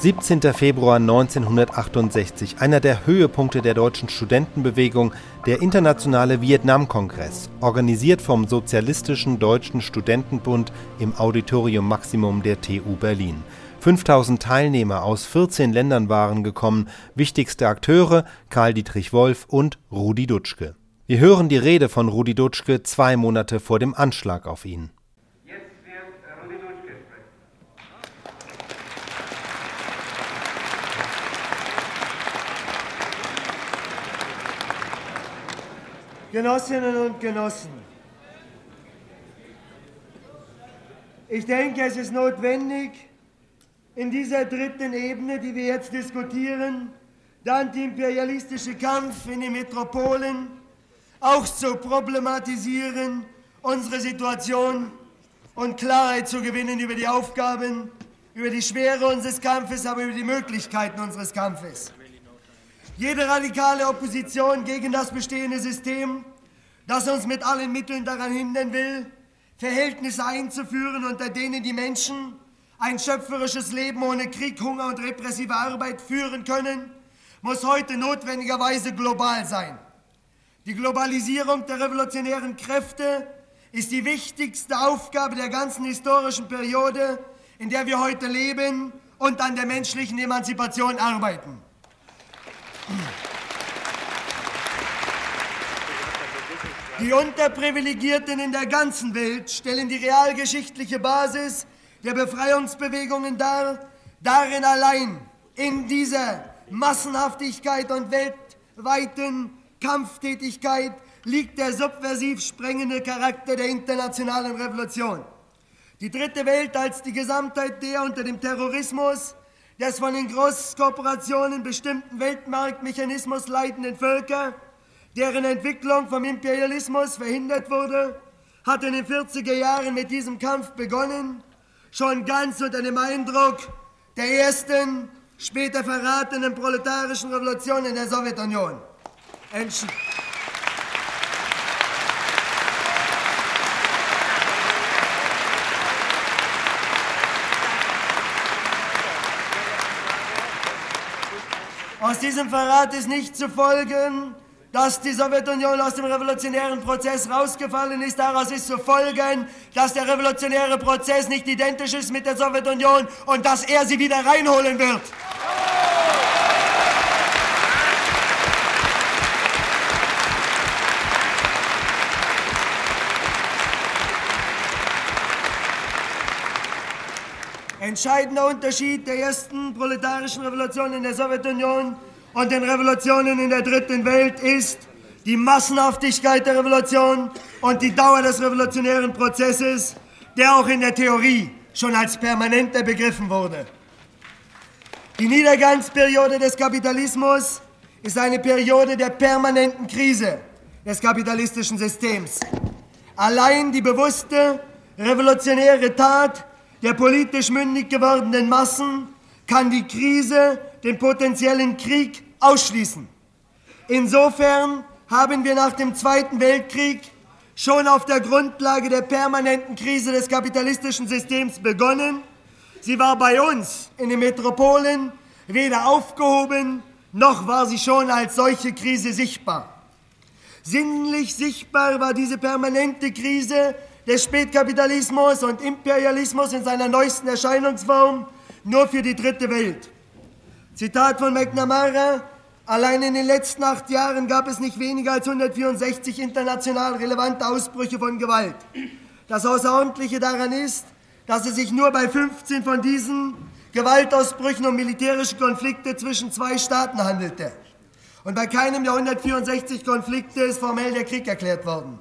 17. Februar 1968, einer der Höhepunkte der deutschen Studentenbewegung, der Internationale Vietnamkongress, organisiert vom Sozialistischen Deutschen Studentenbund im Auditorium Maximum der TU Berlin. 5000 Teilnehmer aus 14 Ländern waren gekommen, wichtigste Akteure Karl Dietrich Wolf und Rudi Dutschke. Wir hören die Rede von Rudi Dutschke zwei Monate vor dem Anschlag auf ihn. Genossinnen und Genossen, ich denke, es ist notwendig, in dieser dritten Ebene, die wir jetzt diskutieren, der antiimperialistische Kampf in den Metropolen, auch zu problematisieren, unsere Situation und Klarheit zu gewinnen über die Aufgaben, über die Schwere unseres Kampfes, aber über die Möglichkeiten unseres Kampfes. Jede radikale Opposition gegen das bestehende System, das uns mit allen Mitteln daran hindern will, Verhältnisse einzuführen, unter denen die Menschen ein schöpferisches Leben ohne Krieg, Hunger und repressive Arbeit führen können, muss heute notwendigerweise global sein. Die Globalisierung der revolutionären Kräfte ist die wichtigste Aufgabe der ganzen historischen Periode, in der wir heute leben und an der menschlichen Emanzipation arbeiten. Die Unterprivilegierten in der ganzen Welt stellen die realgeschichtliche Basis der Befreiungsbewegungen dar. Darin allein, in dieser Massenhaftigkeit und weltweiten Kampftätigkeit, liegt der subversiv sprengende Charakter der internationalen Revolution. Die dritte Welt als die Gesamtheit der unter dem Terrorismus des von den Großkorporationen bestimmten Weltmarktmechanismus leitenden Völker, deren Entwicklung vom Imperialismus verhindert wurde, hat in den 40er Jahren mit diesem Kampf begonnen, schon ganz unter dem Eindruck der ersten, später verratenen proletarischen Revolution in der Sowjetunion. Entsch Aus diesem Verrat ist nicht zu folgen, dass die Sowjetunion aus dem revolutionären Prozess rausgefallen ist. Daraus ist zu folgen, dass der revolutionäre Prozess nicht identisch ist mit der Sowjetunion und dass er sie wieder reinholen wird. Entscheidender Unterschied der ersten proletarischen Revolution in der Sowjetunion und den Revolutionen in der dritten Welt ist die Massenhaftigkeit der Revolution und die Dauer des revolutionären Prozesses, der auch in der Theorie schon als permanenter begriffen wurde. Die Niedergangsperiode des Kapitalismus ist eine Periode der permanenten Krise des kapitalistischen Systems. Allein die bewusste revolutionäre Tat der politisch mündig gewordenen Massen kann die Krise, den potenziellen Krieg ausschließen. Insofern haben wir nach dem Zweiten Weltkrieg schon auf der Grundlage der permanenten Krise des kapitalistischen Systems begonnen. Sie war bei uns in den Metropolen weder aufgehoben, noch war sie schon als solche Krise sichtbar. Sinnlich sichtbar war diese permanente Krise des Spätkapitalismus und Imperialismus in seiner neuesten Erscheinungsform nur für die dritte Welt. Zitat von McNamara, allein in den letzten acht Jahren gab es nicht weniger als 164 international relevante Ausbrüche von Gewalt. Das Außerordentliche daran ist, dass es sich nur bei 15 von diesen Gewaltausbrüchen um militärische Konflikte zwischen zwei Staaten handelte. Und bei keinem der 164 Konflikte ist formell der Krieg erklärt worden.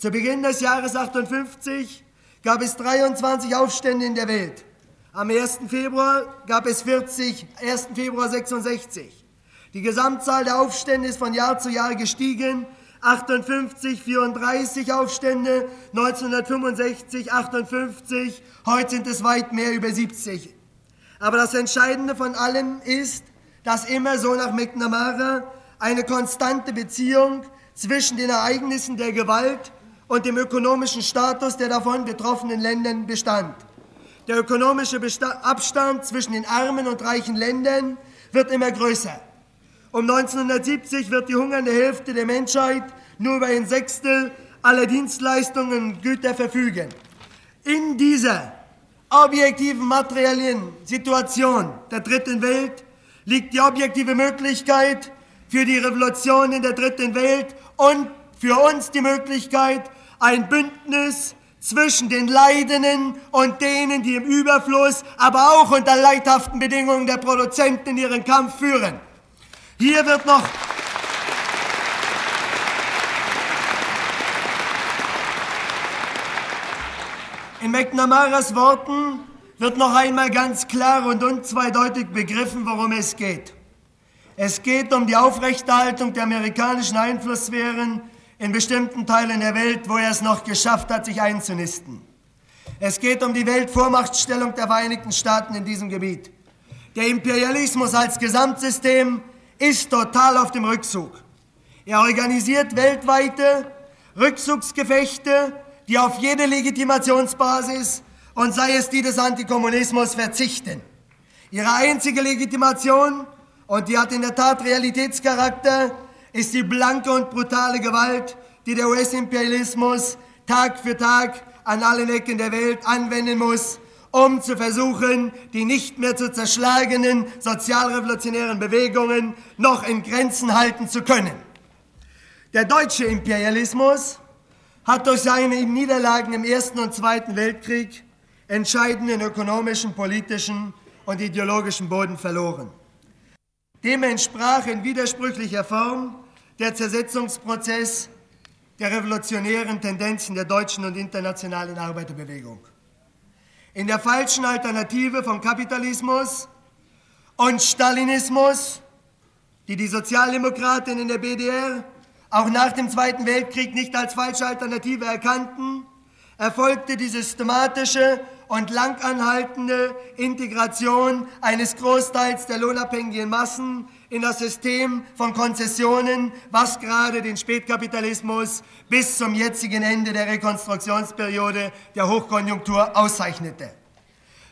Zu Beginn des Jahres 58 gab es 23 Aufstände in der Welt. Am 1. Februar gab es 40, 1. Februar 66. Die Gesamtzahl der Aufstände ist von Jahr zu Jahr gestiegen. 58, 34 Aufstände, 1965, 58, heute sind es weit mehr über 70. Aber das Entscheidende von allem ist, dass immer so nach McNamara eine konstante Beziehung zwischen den Ereignissen der Gewalt und dem ökonomischen Status der davon betroffenen Länder bestand. Der ökonomische Abstand zwischen den armen und reichen Ländern wird immer größer. Um 1970 wird die hungernde Hälfte der Menschheit nur über ein Sechstel aller Dienstleistungen und Güter verfügen. In dieser objektiven materiellen Situation der dritten Welt liegt die objektive Möglichkeit für die Revolution in der dritten Welt und für uns die Möglichkeit, ein Bündnis zwischen den Leidenden und denen, die im Überfluss, aber auch unter leidhaften Bedingungen der Produzenten ihren Kampf führen. Hier wird noch In McNamaras Worten wird noch einmal ganz klar und unzweideutig begriffen, worum es geht. Es geht um die Aufrechterhaltung der amerikanischen Einflusssphären in bestimmten Teilen der Welt, wo er es noch geschafft hat, sich einzunisten. Es geht um die Weltvormachtstellung der Vereinigten Staaten in diesem Gebiet. Der Imperialismus als Gesamtsystem ist total auf dem Rückzug. Er organisiert weltweite Rückzugsgefechte, die auf jede Legitimationsbasis und sei es die des Antikommunismus verzichten. Ihre einzige Legitimation, und die hat in der Tat Realitätscharakter, ist die blanke und brutale Gewalt, die der US-Imperialismus Tag für Tag an allen Ecken der Welt anwenden muss, um zu versuchen, die nicht mehr zu zerschlagenen sozialrevolutionären Bewegungen noch in Grenzen halten zu können. Der deutsche Imperialismus hat durch seine Niederlagen im Ersten und Zweiten Weltkrieg entscheidenden ökonomischen, politischen und ideologischen Boden verloren. Dem entsprach in widersprüchlicher Form der Zersetzungsprozess der revolutionären Tendenzen der deutschen und internationalen Arbeiterbewegung. In der falschen Alternative von Kapitalismus und Stalinismus, die die Sozialdemokraten in der BDR auch nach dem Zweiten Weltkrieg nicht als falsche Alternative erkannten, erfolgte die systematische und langanhaltende Integration eines Großteils der lohnabhängigen Massen in das System von Konzessionen, was gerade den Spätkapitalismus bis zum jetzigen Ende der Rekonstruktionsperiode der Hochkonjunktur auszeichnete.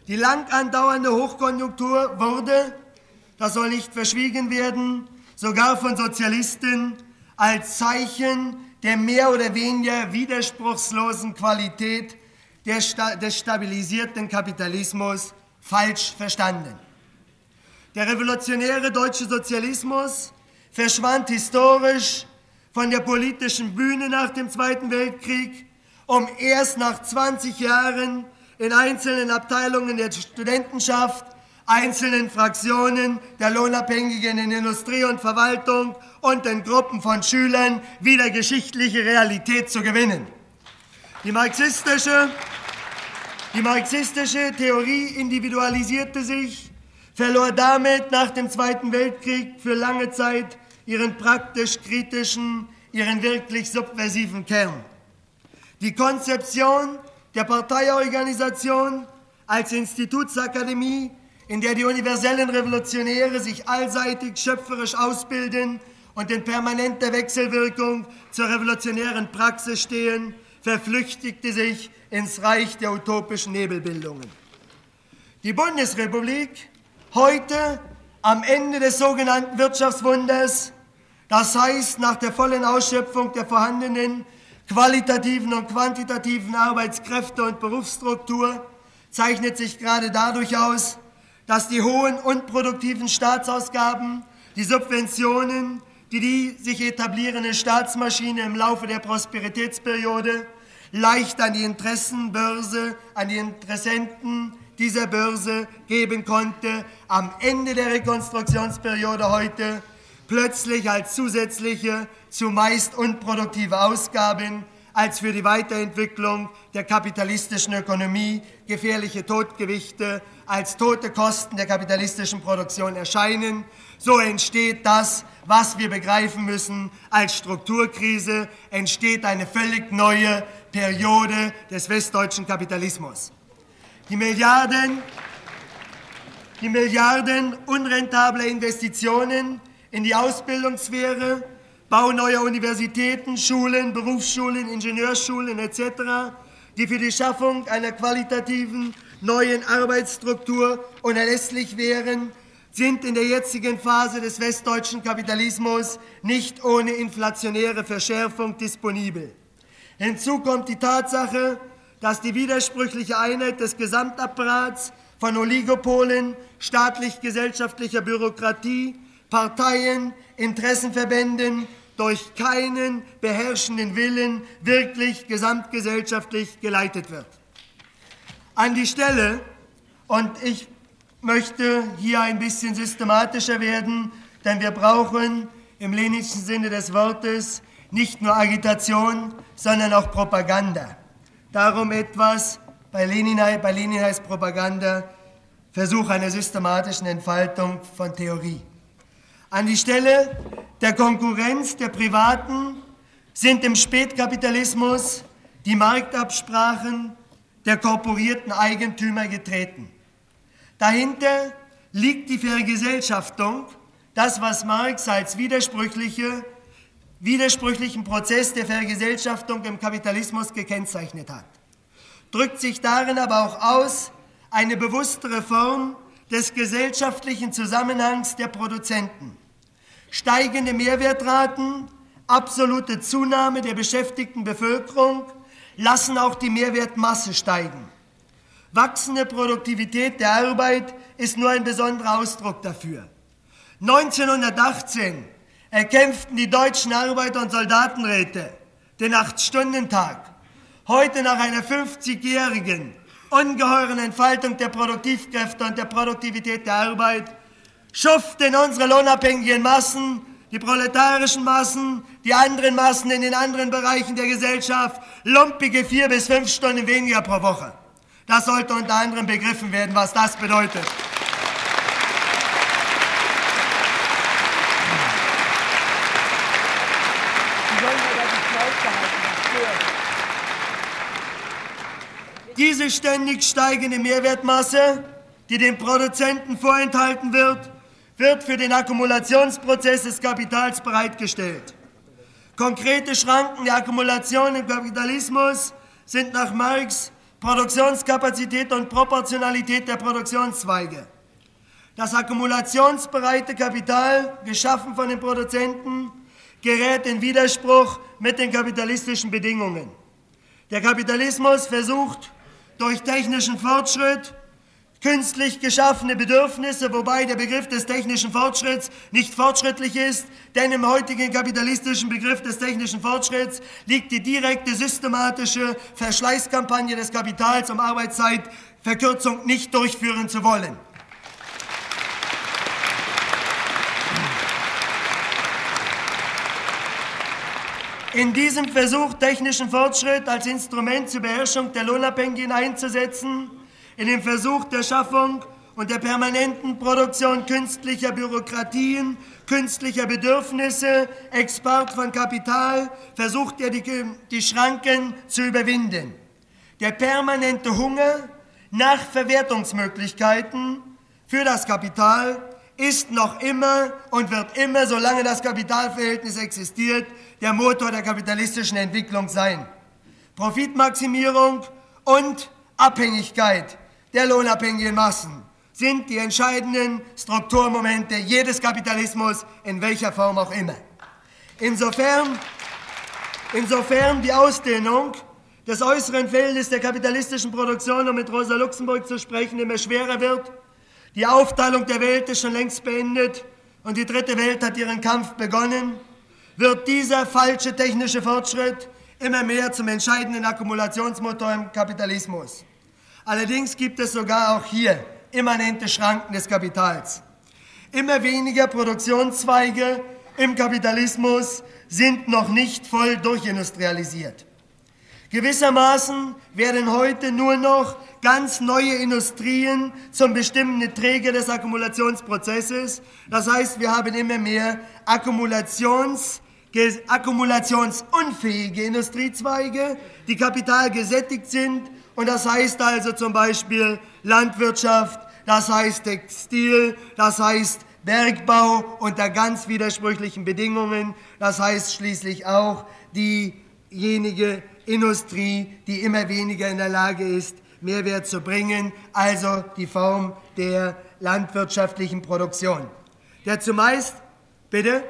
Die lang andauernde Hochkonjunktur wurde, das soll nicht verschwiegen werden, sogar von Sozialisten als Zeichen der mehr oder weniger widerspruchslosen Qualität des stabilisierten Kapitalismus falsch verstanden. Der revolutionäre deutsche Sozialismus verschwand historisch von der politischen Bühne nach dem Zweiten Weltkrieg, um erst nach 20 Jahren in einzelnen Abteilungen der Studentenschaft, einzelnen Fraktionen der Lohnabhängigen in Industrie und Verwaltung und den Gruppen von Schülern wieder geschichtliche Realität zu gewinnen. Die marxistische die marxistische Theorie individualisierte sich, verlor damit nach dem Zweiten Weltkrieg für lange Zeit ihren praktisch kritischen, ihren wirklich subversiven Kern. Die Konzeption der Parteiorganisation als Institutsakademie, in der die universellen Revolutionäre sich allseitig schöpferisch ausbilden und in permanenter Wechselwirkung zur revolutionären Praxis stehen, verflüchtigte sich ins Reich der utopischen Nebelbildungen. Die Bundesrepublik heute am Ende des sogenannten Wirtschaftswunders, das heißt nach der vollen Ausschöpfung der vorhandenen qualitativen und quantitativen Arbeitskräfte und Berufsstruktur, zeichnet sich gerade dadurch aus, dass die hohen unproduktiven Staatsausgaben, die Subventionen, die die sich etablierende Staatsmaschine im Laufe der Prosperitätsperiode leicht an die Interessenbörse, an die Interessenten dieser Börse geben konnte, am Ende der Rekonstruktionsperiode heute plötzlich als zusätzliche, zumeist unproduktive Ausgaben als für die Weiterentwicklung der kapitalistischen Ökonomie gefährliche Totgewichte als tote Kosten der kapitalistischen Produktion erscheinen. So entsteht das, was wir begreifen müssen als Strukturkrise, entsteht eine völlig neue Periode des westdeutschen Kapitalismus. Die Milliarden, die Milliarden unrentabler Investitionen in die Ausbildungssphäre, Bau neuer Universitäten, Schulen, Berufsschulen, Ingenieurschulen etc., die für die Schaffung einer qualitativen neuen Arbeitsstruktur unerlässlich wären, sind in der jetzigen Phase des westdeutschen Kapitalismus nicht ohne inflationäre Verschärfung disponibel. Hinzu kommt die Tatsache, dass die widersprüchliche Einheit des Gesamtapparats von Oligopolen, staatlich-gesellschaftlicher Bürokratie, Parteien, Interessenverbänden durch keinen beherrschenden Willen wirklich gesamtgesellschaftlich geleitet wird. An die Stelle, und ich möchte hier ein bisschen systematischer werden, denn wir brauchen im leninischen Sinne des Wortes nicht nur Agitation, sondern auch Propaganda. Darum etwas bei Lenin, bei Lenin heißt Propaganda Versuch einer systematischen Entfaltung von Theorie. An die Stelle der Konkurrenz der Privaten sind im Spätkapitalismus die Marktabsprachen der korporierten Eigentümer getreten. Dahinter liegt die Vergesellschaftung, das, was Marx als widersprüchliche, widersprüchlichen Prozess der Vergesellschaftung im Kapitalismus gekennzeichnet hat. Drückt sich darin aber auch aus eine bewusste Reform des gesellschaftlichen Zusammenhangs der Produzenten. Steigende Mehrwertraten, absolute Zunahme der beschäftigten Bevölkerung lassen auch die Mehrwertmasse steigen. Wachsende Produktivität der Arbeit ist nur ein besonderer Ausdruck dafür. 1918 erkämpften die deutschen Arbeiter- und Soldatenräte den Acht-Stunden-Tag. Heute nach einer 50-jährigen ungeheuren Entfaltung der Produktivkräfte und der Produktivität der Arbeit schuften unsere lohnabhängigen Massen, die proletarischen Massen, die anderen Massen in den anderen Bereichen der Gesellschaft lumpige vier bis fünf Stunden weniger pro Woche. Das sollte unter anderem begriffen werden, was das bedeutet. Diese ständig steigende Mehrwertmasse, die den Produzenten vorenthalten wird, wird für den Akkumulationsprozess des Kapitals bereitgestellt. Konkrete Schranken der Akkumulation im Kapitalismus sind nach Marx Produktionskapazität und Proportionalität der Produktionszweige. Das akkumulationsbereite Kapital, geschaffen von den Produzenten, gerät in Widerspruch mit den kapitalistischen Bedingungen. Der Kapitalismus versucht durch technischen Fortschritt künstlich geschaffene Bedürfnisse, wobei der Begriff des technischen Fortschritts nicht fortschrittlich ist, denn im heutigen kapitalistischen Begriff des technischen Fortschritts liegt die direkte systematische Verschleißkampagne des Kapitals, um Arbeitszeitverkürzung nicht durchführen zu wollen. In diesem Versuch, technischen Fortschritt als Instrument zur Beherrschung der Lohnabhängigen einzusetzen, in dem Versuch der Schaffung und der permanenten Produktion künstlicher Bürokratien, künstlicher Bedürfnisse, Export von Kapital, versucht er die, die Schranken zu überwinden. Der permanente Hunger nach Verwertungsmöglichkeiten für das Kapital ist noch immer und wird immer, solange das Kapitalverhältnis existiert, der Motor der kapitalistischen Entwicklung sein. Profitmaximierung und Abhängigkeit der lohnabhängigen Massen sind die entscheidenden Strukturmomente jedes Kapitalismus, in welcher Form auch immer. Insofern, insofern die Ausdehnung des äußeren Feldes der kapitalistischen Produktion, um mit Rosa Luxemburg zu sprechen, immer schwerer wird, die Aufteilung der Welt ist schon längst beendet und die dritte Welt hat ihren Kampf begonnen, wird dieser falsche technische Fortschritt immer mehr zum entscheidenden Akkumulationsmotor im Kapitalismus. Allerdings gibt es sogar auch hier immanente Schranken des Kapitals. Immer weniger Produktionszweige im Kapitalismus sind noch nicht voll durchindustrialisiert. Gewissermaßen werden heute nur noch ganz neue Industrien zum bestimmenden Träger des Akkumulationsprozesses. Das heißt, wir haben immer mehr Akkumulations- akkumulationsunfähige Industriezweige, die kapitalgesättigt sind und das heißt also zum Beispiel Landwirtschaft, das heißt Textil, das heißt Bergbau unter ganz widersprüchlichen Bedingungen, das heißt schließlich auch diejenige Industrie, die immer weniger in der Lage ist, Mehrwert zu bringen, also die Form der landwirtschaftlichen Produktion. Der zumeist, bitte,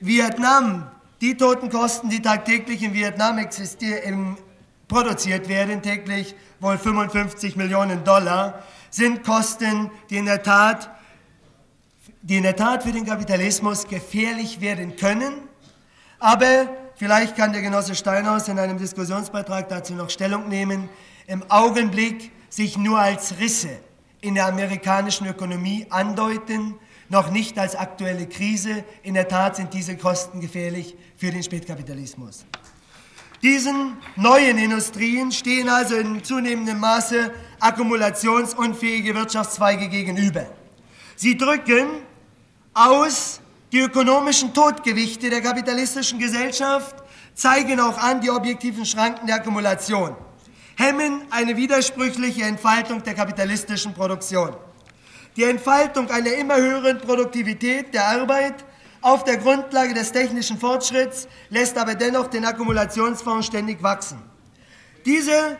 Vietnam, die Totenkosten, die tagtäglich in Vietnam existieren, produziert werden, täglich wohl 55 Millionen Dollar, sind Kosten, die in der Tat, die in der Tat für den Kapitalismus gefährlich werden können. Aber vielleicht kann der Genosse Steinhaus in einem Diskussionsbeitrag dazu noch Stellung nehmen, im Augenblick sich nur als Risse in der amerikanischen Ökonomie andeuten, noch nicht als aktuelle Krise. In der Tat sind diese Kosten gefährlich für den Spätkapitalismus. Diesen neuen Industrien stehen also in zunehmendem Maße akkumulationsunfähige Wirtschaftszweige gegenüber. Sie drücken aus die ökonomischen Todgewichte der kapitalistischen Gesellschaft, zeigen auch an die objektiven Schranken der Akkumulation, hemmen eine widersprüchliche Entfaltung der kapitalistischen Produktion. Die Entfaltung einer immer höheren Produktivität der Arbeit auf der Grundlage des technischen Fortschritts lässt aber dennoch den Akkumulationsfonds ständig wachsen. Dieses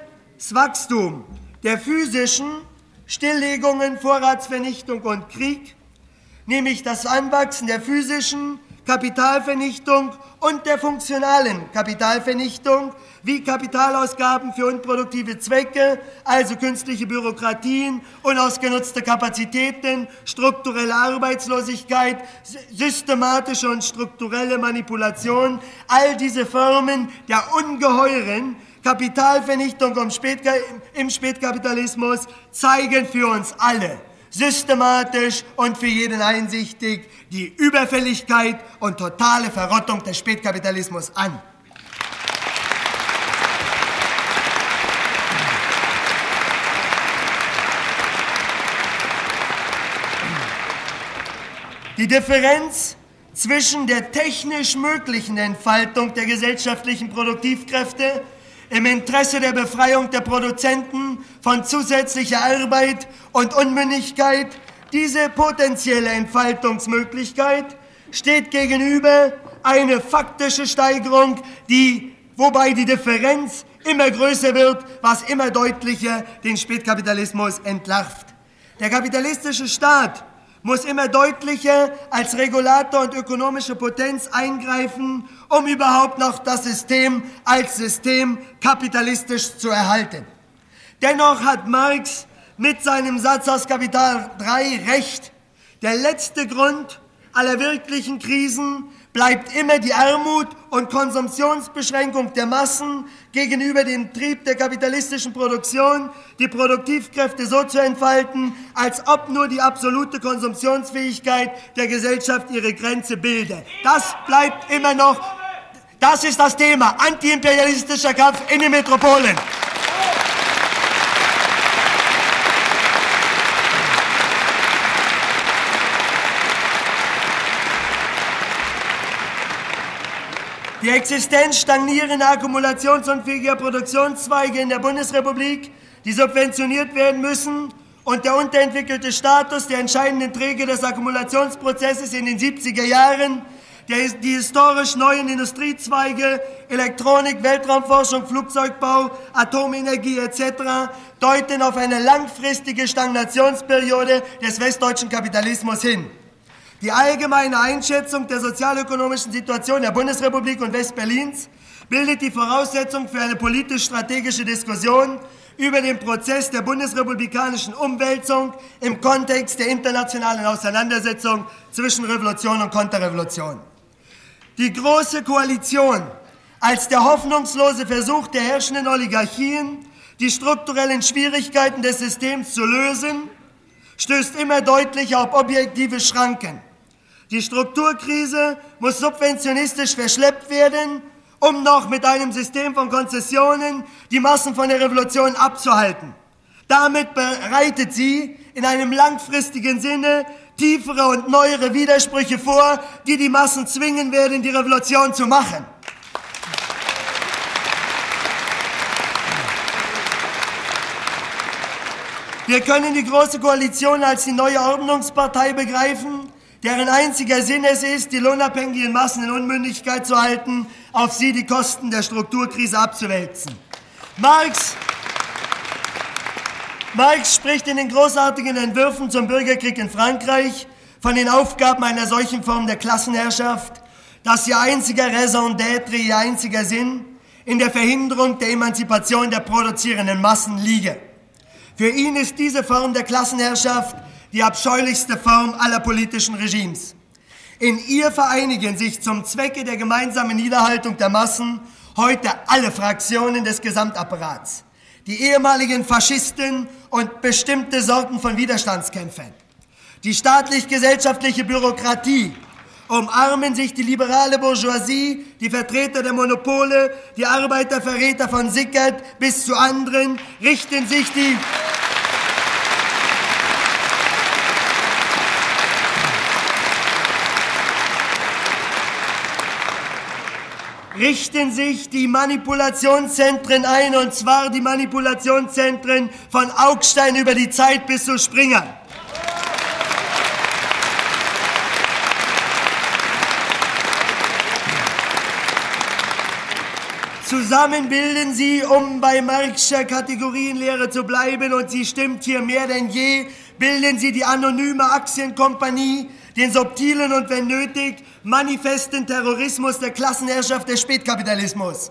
Wachstum der physischen Stilllegungen, Vorratsvernichtung und Krieg, nämlich das Anwachsen der physischen Kapitalvernichtung und der funktionalen Kapitalvernichtung, wie Kapitalausgaben für unproduktive Zwecke, also künstliche Bürokratien, unausgenutzte Kapazitäten, strukturelle Arbeitslosigkeit, systematische und strukturelle Manipulation, all diese Formen der ungeheuren Kapitalvernichtung im Spätkapitalismus zeigen für uns alle, systematisch und für jeden einsichtig die Überfälligkeit und totale Verrottung des Spätkapitalismus an. Die Differenz zwischen der technisch möglichen Entfaltung der gesellschaftlichen Produktivkräfte im Interesse der Befreiung der Produzenten von zusätzlicher Arbeit und Unmündigkeit, diese potenzielle Entfaltungsmöglichkeit steht gegenüber eine faktische Steigerung, die, wobei die Differenz immer größer wird, was immer deutlicher den Spätkapitalismus entlarvt. Der kapitalistische Staat muss immer deutlicher als Regulator und ökonomische Potenz eingreifen, um überhaupt noch das System als System kapitalistisch zu erhalten. Dennoch hat Marx mit seinem Satz aus Kapital 3 recht. Der letzte Grund aller wirklichen Krisen bleibt immer die Armut und Konsumptionsbeschränkung der Massen gegenüber dem Trieb der kapitalistischen Produktion, die Produktivkräfte so zu entfalten, als ob nur die absolute Konsumptionsfähigkeit der Gesellschaft ihre Grenze bilde. Das bleibt immer noch, das ist das Thema, antiimperialistischer Kampf in den Metropolen. Die Existenz stagnierender akkumulationsunfähiger Produktionszweige in der Bundesrepublik, die subventioniert werden müssen, und der unterentwickelte Status der entscheidenden Träger des Akkumulationsprozesses in den 70er Jahren, der, die historisch neuen Industriezweige, Elektronik, Weltraumforschung, Flugzeugbau, Atomenergie etc. deuten auf eine langfristige Stagnationsperiode des westdeutschen Kapitalismus hin. Die allgemeine Einschätzung der sozialökonomischen Situation der Bundesrepublik und Westberlins bildet die Voraussetzung für eine politisch-strategische Diskussion über den Prozess der bundesrepublikanischen Umwälzung im Kontext der internationalen Auseinandersetzung zwischen Revolution und Konterrevolution. Die Große Koalition als der hoffnungslose Versuch der herrschenden Oligarchien, die strukturellen Schwierigkeiten des Systems zu lösen, stößt immer deutlicher auf objektive Schranken. Die Strukturkrise muss subventionistisch verschleppt werden, um noch mit einem System von Konzessionen die Massen von der Revolution abzuhalten. Damit bereitet sie in einem langfristigen Sinne tiefere und neuere Widersprüche vor, die die Massen zwingen werden, die Revolution zu machen. Wir können die Große Koalition als die neue Ordnungspartei begreifen, deren einziger Sinn es ist, die lohnabhängigen Massen in Unmündigkeit zu halten, auf sie die Kosten der Strukturkrise abzuwälzen. Marx, Marx spricht in den großartigen Entwürfen zum Bürgerkrieg in Frankreich von den Aufgaben einer solchen Form der Klassenherrschaft, dass ihr einziger Raison d'être, ihr einziger Sinn in der Verhinderung der Emanzipation der produzierenden Massen liege. Für ihn ist diese Form der Klassenherrschaft die abscheulichste Form aller politischen Regimes. In ihr vereinigen sich zum Zwecke der gemeinsamen Niederhaltung der Massen heute alle Fraktionen des Gesamtapparats, die ehemaligen Faschisten und bestimmte Sorten von Widerstandskämpfern. Die staatlich-gesellschaftliche Bürokratie umarmen sich die liberale Bourgeoisie, die Vertreter der Monopole, die Arbeiterverräter von Sickert bis zu anderen, richten sich die richten sich die Manipulationszentren ein, und zwar die Manipulationszentren von Augstein über die Zeit bis zu Springer. Zusammen bilden sie, um bei Marxischer Kategorienlehre zu bleiben, und sie stimmt hier mehr denn je, bilden sie die anonyme Aktienkompanie, den subtilen und wenn nötig manifesten Terrorismus der Klassenherrschaft des Spätkapitalismus.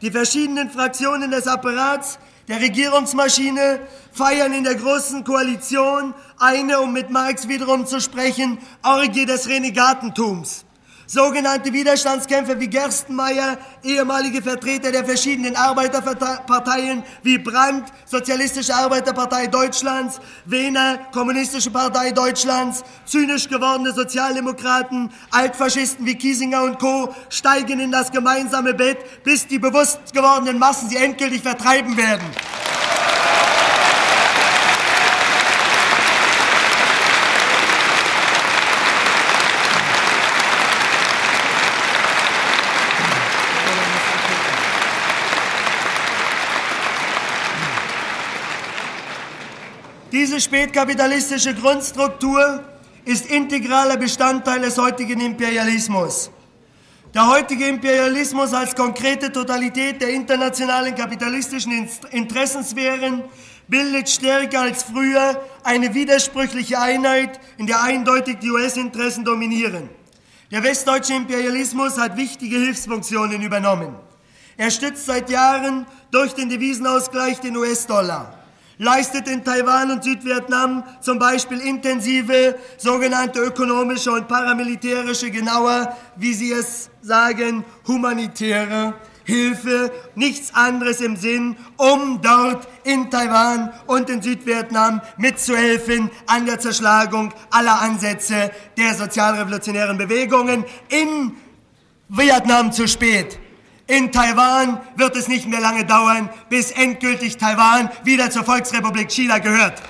Die verschiedenen Fraktionen des Apparats der Regierungsmaschine feiern in der großen Koalition eine, um mit Marx wiederum zu sprechen, Orgie des Renegatentums. Sogenannte Widerstandskämpfer wie Gerstenmeier, ehemalige Vertreter der verschiedenen Arbeiterparteien wie Brandt, Sozialistische Arbeiterpartei Deutschlands, Wehner, Kommunistische Partei Deutschlands, zynisch gewordene Sozialdemokraten, Altfaschisten wie Kiesinger und Co. steigen in das gemeinsame Bett, bis die bewusst gewordenen Massen sie endgültig vertreiben werden. Diese spätkapitalistische Grundstruktur ist integraler Bestandteil des heutigen Imperialismus. Der heutige Imperialismus als konkrete Totalität der internationalen kapitalistischen Interessensphären bildet stärker als früher eine widersprüchliche Einheit, in der eindeutig die US-Interessen dominieren. Der westdeutsche Imperialismus hat wichtige Hilfsfunktionen übernommen. Er stützt seit Jahren durch den Devisenausgleich den US-Dollar leistet in Taiwan und Südvietnam zum Beispiel intensive sogenannte ökonomische und paramilitärische, genauer, wie Sie es sagen, humanitäre Hilfe, nichts anderes im Sinn, um dort in Taiwan und in Südvietnam mitzuhelfen an der Zerschlagung aller Ansätze der sozialrevolutionären Bewegungen. In Vietnam zu spät. In Taiwan wird es nicht mehr lange dauern, bis endgültig Taiwan wieder zur Volksrepublik China gehört.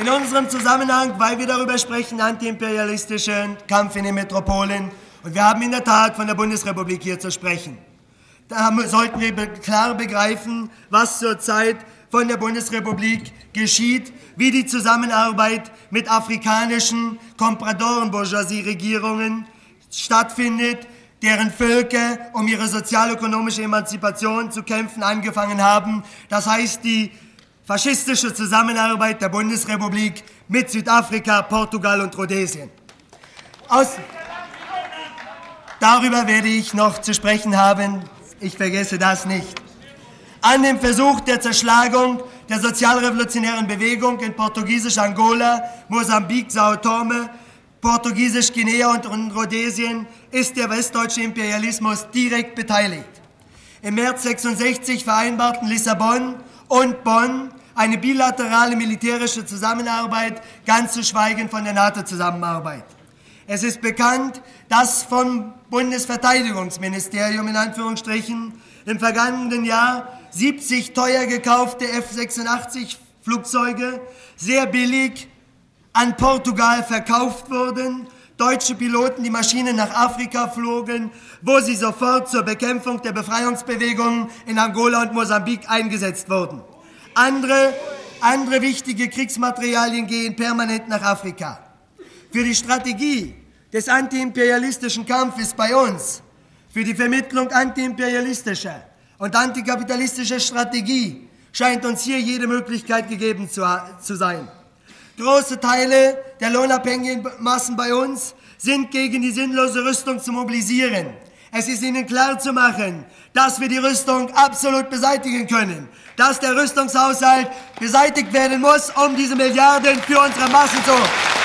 In unserem Zusammenhang, weil wir darüber sprechen, antiimperialistischen Kampf in den Metropolen, und wir haben in der Tat von der Bundesrepublik hier zu sprechen. Da sollten wir klar begreifen, was zurzeit von der Bundesrepublik geschieht, wie die Zusammenarbeit mit afrikanischen Kompradoren-Bourgeoisie-Regierungen stattfindet, deren Völker um ihre sozialökonomische Emanzipation zu kämpfen angefangen haben. Das heißt, die faschistische Zusammenarbeit der Bundesrepublik mit Südafrika, Portugal und Rhodesien. Aus Darüber werde ich noch zu sprechen haben. Ich vergesse das nicht an dem Versuch der Zerschlagung der sozialrevolutionären Bewegung in portugiesisch Angola, Mosambik, Sao Tome, portugiesisch Guinea und Rhodesien ist der westdeutsche Imperialismus direkt beteiligt. Im März 66 vereinbarten Lissabon und Bonn eine bilaterale militärische Zusammenarbeit, ganz zu schweigen von der NATO-Zusammenarbeit. Es ist bekannt, dass vom Bundesverteidigungsministerium in Anführungsstrichen im vergangenen Jahr 70 teuer gekaufte F-86 Flugzeuge sehr billig an Portugal verkauft wurden, deutsche Piloten die Maschinen nach Afrika flogen, wo sie sofort zur Bekämpfung der Befreiungsbewegungen in Angola und Mosambik eingesetzt wurden. Andere, andere wichtige Kriegsmaterialien gehen permanent nach Afrika. Für die Strategie des antiimperialistischen Kampfes bei uns für die Vermittlung antiimperialistischer und antikapitalistischer Strategie scheint uns hier jede Möglichkeit gegeben zu, zu sein. Große Teile der lohnabhängigen Massen bei uns sind gegen die sinnlose Rüstung zu mobilisieren. Es ist ihnen klar zu machen, dass wir die Rüstung absolut beseitigen können, dass der Rüstungshaushalt beseitigt werden muss, um diese Milliarden für unsere Massen zu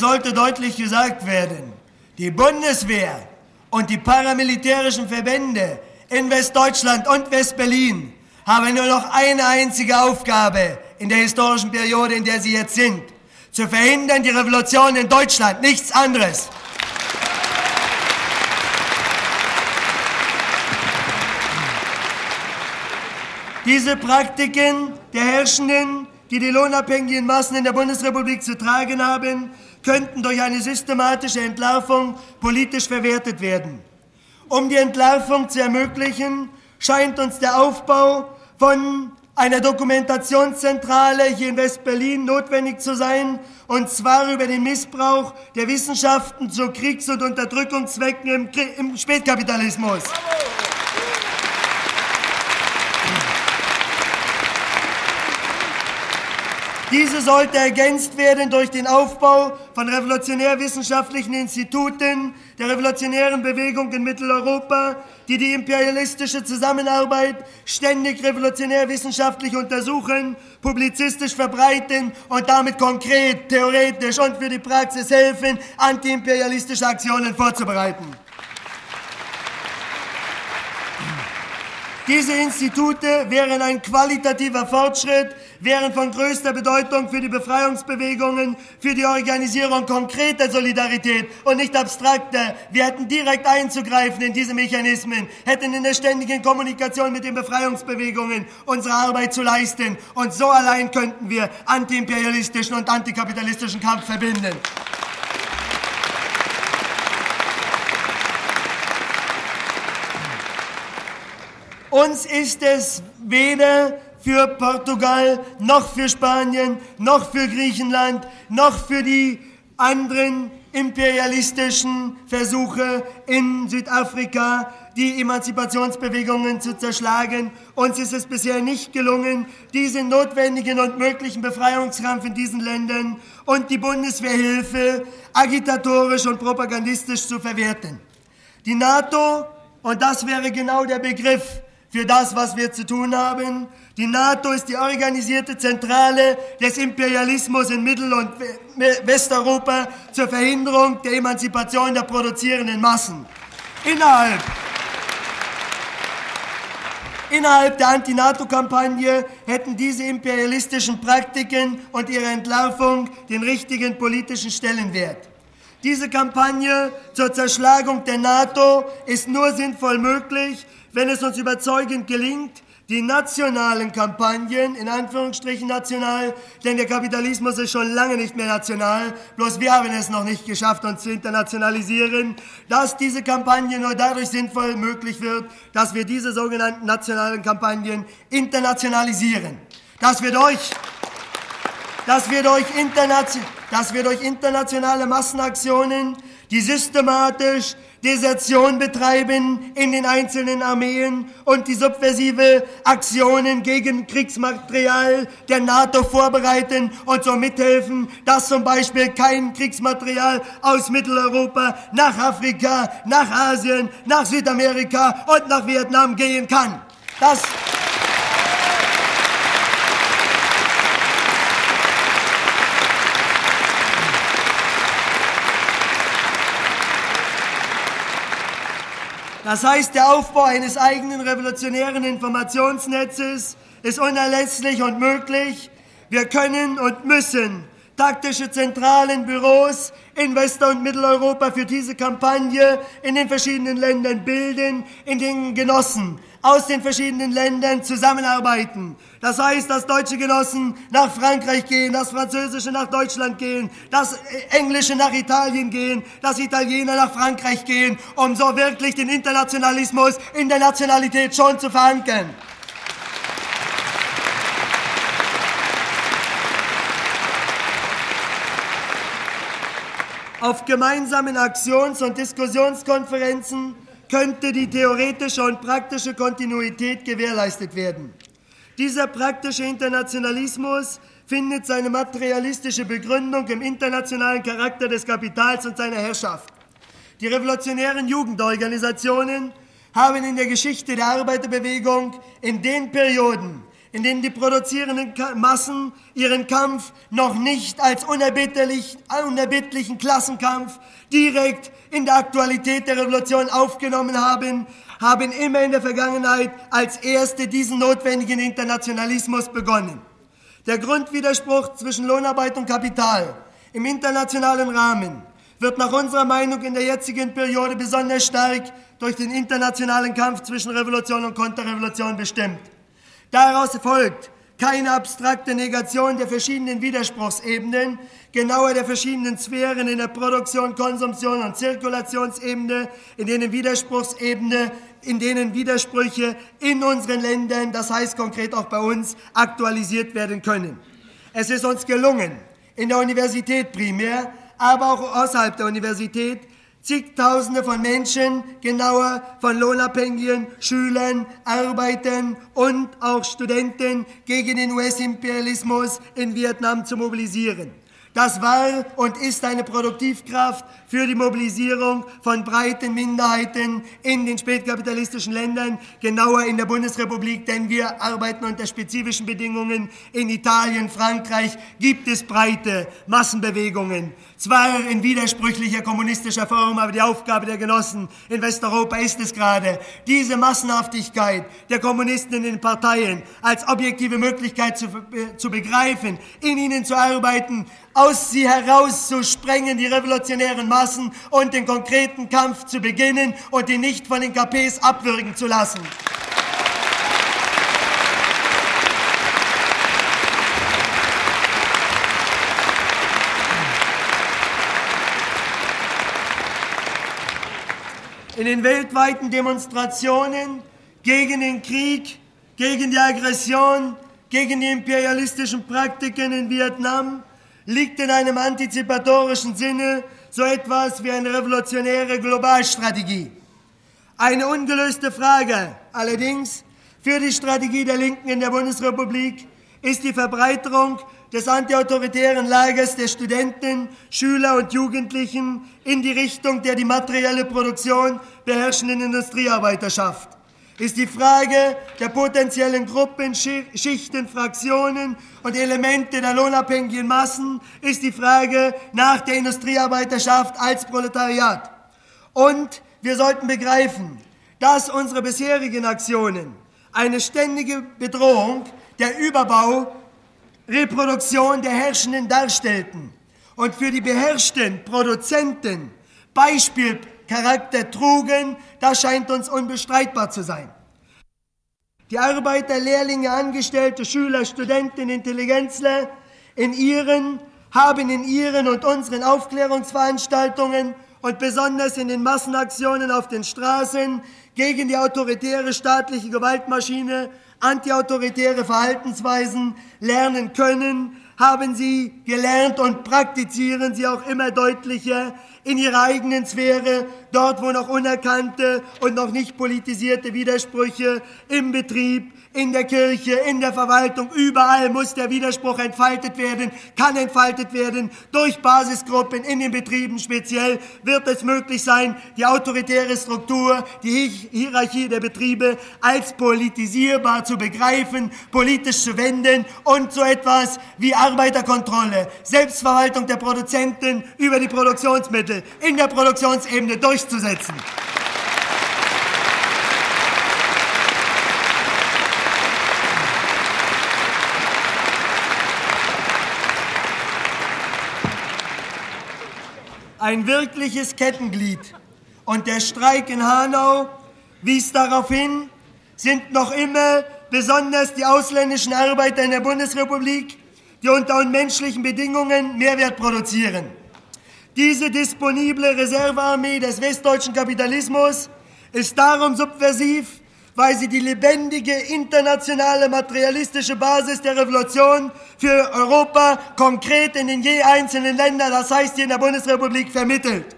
sollte deutlich gesagt werden, die Bundeswehr und die paramilitärischen Verbände in Westdeutschland und Westberlin haben nur noch eine einzige Aufgabe in der historischen Periode, in der sie jetzt sind. Zu verhindern die Revolution in Deutschland, nichts anderes. Diese Praktiken der Herrschenden, die die lohnabhängigen Massen in der Bundesrepublik zu tragen haben, könnten durch eine systematische Entlarvung politisch verwertet werden. Um die Entlarvung zu ermöglichen, scheint uns der Aufbau von einer Dokumentationszentrale hier in West-Berlin notwendig zu sein, und zwar über den Missbrauch der Wissenschaften zu Kriegs- und Unterdrückungszwecken im, im Spätkapitalismus. Bravo. Diese sollte ergänzt werden durch den Aufbau von revolutionärwissenschaftlichen Instituten der revolutionären Bewegung in Mitteleuropa, die die imperialistische Zusammenarbeit ständig revolutionärwissenschaftlich untersuchen, publizistisch verbreiten und damit konkret, theoretisch und für die Praxis helfen, antiimperialistische Aktionen vorzubereiten. Diese Institute wären ein qualitativer Fortschritt, wären von größter Bedeutung für die Befreiungsbewegungen, für die Organisierung konkreter Solidarität und nicht abstrakter. Wir hätten direkt einzugreifen in diese Mechanismen, hätten in der ständigen Kommunikation mit den Befreiungsbewegungen unsere Arbeit zu leisten. Und so allein könnten wir antiimperialistischen und antikapitalistischen Kampf verbinden. Uns ist es weder für Portugal, noch für Spanien, noch für Griechenland, noch für die anderen imperialistischen Versuche in Südafrika, die Emanzipationsbewegungen zu zerschlagen. Uns ist es bisher nicht gelungen, diesen notwendigen und möglichen Befreiungskampf in diesen Ländern und die Bundeswehrhilfe agitatorisch und propagandistisch zu verwerten. Die NATO, und das wäre genau der Begriff, für das, was wir zu tun haben. Die NATO ist die organisierte Zentrale des Imperialismus in Mittel- und Westeuropa zur Verhinderung der Emanzipation der produzierenden Massen. Innerhalb Innerhalb der Anti-NATO-Kampagne hätten diese imperialistischen Praktiken und ihre Entlarvung den richtigen politischen Stellenwert. Diese Kampagne zur Zerschlagung der NATO ist nur sinnvoll möglich, wenn es uns überzeugend gelingt, die nationalen Kampagnen, in Anführungsstrichen national, denn der Kapitalismus ist schon lange nicht mehr national, bloß wir haben es noch nicht geschafft, uns zu internationalisieren, dass diese Kampagne nur dadurch sinnvoll möglich wird, dass wir diese sogenannten nationalen Kampagnen internationalisieren. Dass wir durch, dass wir durch, dass wir durch internationale Massenaktionen, die systematisch Desertion betreiben in den einzelnen Armeen und die subversive Aktionen gegen Kriegsmaterial der NATO vorbereiten und so mithelfen, dass zum Beispiel kein Kriegsmaterial aus Mitteleuropa nach Afrika, nach Asien, nach Südamerika und nach Vietnam gehen kann. Das Das heißt, der Aufbau eines eigenen revolutionären Informationsnetzes ist unerlässlich und möglich. Wir können und müssen taktische zentralen Büros in West- und Mitteleuropa für diese Kampagne in den verschiedenen Ländern bilden, in denen Genossen aus den verschiedenen Ländern zusammenarbeiten. Das heißt, dass deutsche Genossen nach Frankreich gehen, dass französische nach Deutschland gehen, dass englische nach Italien gehen, dass Italiener nach Frankreich gehen, um so wirklich den Internationalismus in der Nationalität schon zu verankern. Auf gemeinsamen Aktions- und Diskussionskonferenzen könnte die theoretische und praktische Kontinuität gewährleistet werden. Dieser praktische Internationalismus findet seine materialistische Begründung im internationalen Charakter des Kapitals und seiner Herrschaft. Die revolutionären Jugendorganisationen haben in der Geschichte der Arbeiterbewegung in den Perioden, in denen die produzierenden Massen ihren Kampf noch nicht als unerbittlich, unerbittlichen Klassenkampf direkt in der Aktualität der Revolution aufgenommen haben, haben immer in der Vergangenheit als erste diesen notwendigen Internationalismus begonnen. Der Grundwiderspruch zwischen Lohnarbeit und Kapital im internationalen Rahmen wird nach unserer Meinung in der jetzigen Periode besonders stark durch den internationalen Kampf zwischen Revolution und Konterrevolution bestimmt. Daraus folgt keine abstrakte Negation der verschiedenen Widerspruchsebenen, genauer der verschiedenen Sphären in der Produktion, Konsumtion und Zirkulationsebene, in denen Widerspruchsebene, in denen Widersprüche in unseren Ländern, das heißt konkret auch bei uns, aktualisiert werden können. Es ist uns gelungen, in der Universität primär, aber auch außerhalb der Universität, Zigtausende von Menschen, genauer von Lohnabhängigen, Schülern, Arbeitern und auch Studenten gegen den US-Imperialismus in Vietnam zu mobilisieren. Das war und ist eine Produktivkraft für die Mobilisierung von breiten Minderheiten in den spätkapitalistischen Ländern, genauer in der Bundesrepublik, denn wir arbeiten unter spezifischen Bedingungen. In Italien, Frankreich gibt es breite Massenbewegungen, zwar in widersprüchlicher kommunistischer Form, aber die Aufgabe der Genossen in Westeuropa ist es gerade, diese Massenhaftigkeit der Kommunisten in den Parteien als objektive Möglichkeit zu, äh, zu begreifen, in ihnen zu arbeiten, aus sie herauszusprengen, die revolutionären Massen und den konkreten Kampf zu beginnen und ihn nicht von den KPs abwürgen zu lassen. In den weltweiten Demonstrationen gegen den Krieg, gegen die Aggression, gegen die imperialistischen Praktiken in Vietnam liegt in einem antizipatorischen Sinne so etwas wie eine revolutionäre Globalstrategie. Eine ungelöste Frage allerdings für die Strategie der Linken in der Bundesrepublik ist die Verbreiterung des antiautoritären Lagers der Studenten, Schüler und Jugendlichen in die Richtung der die materielle Produktion beherrschenden Industriearbeiterschaft ist die Frage der potenziellen Gruppen, Schichten, Fraktionen und Elemente der lohnabhängigen Massen, ist die Frage nach der Industriearbeiterschaft als Proletariat. Und wir sollten begreifen, dass unsere bisherigen Aktionen eine ständige Bedrohung der Überbau, Reproduktion der Herrschenden darstellten und für die beherrschten Produzenten Beispiel Charakter trugen, das scheint uns unbestreitbar zu sein. Die Arbeiter, Lehrlinge, Angestellte, Schüler, Studenten, Intelligenzler in ihren, haben in ihren und unseren Aufklärungsveranstaltungen und besonders in den Massenaktionen auf den Straßen gegen die autoritäre staatliche Gewaltmaschine, antiautoritäre Verhaltensweisen lernen können, haben sie gelernt und praktizieren sie auch immer deutlicher in ihrer eigenen Sphäre, dort wo noch unerkannte und noch nicht politisierte Widersprüche im Betrieb, in der Kirche, in der Verwaltung, überall muss der Widerspruch entfaltet werden, kann entfaltet werden. Durch Basisgruppen in den Betrieben speziell wird es möglich sein, die autoritäre Struktur, die Hierarchie der Betriebe als politisierbar zu begreifen, politisch zu wenden und so etwas wie Arbeiterkontrolle, Selbstverwaltung der Produzenten über die Produktionsmittel in der Produktionsebene durchzusetzen. Ein wirkliches Kettenglied. Und der Streik in Hanau wies darauf hin, sind noch immer besonders die ausländischen Arbeiter in der Bundesrepublik, die unter unmenschlichen Bedingungen Mehrwert produzieren. Diese disponible Reservearmee des westdeutschen Kapitalismus ist darum subversiv, weil sie die lebendige internationale materialistische Basis der Revolution für Europa konkret in den je einzelnen Ländern, das heißt hier in der Bundesrepublik, vermittelt.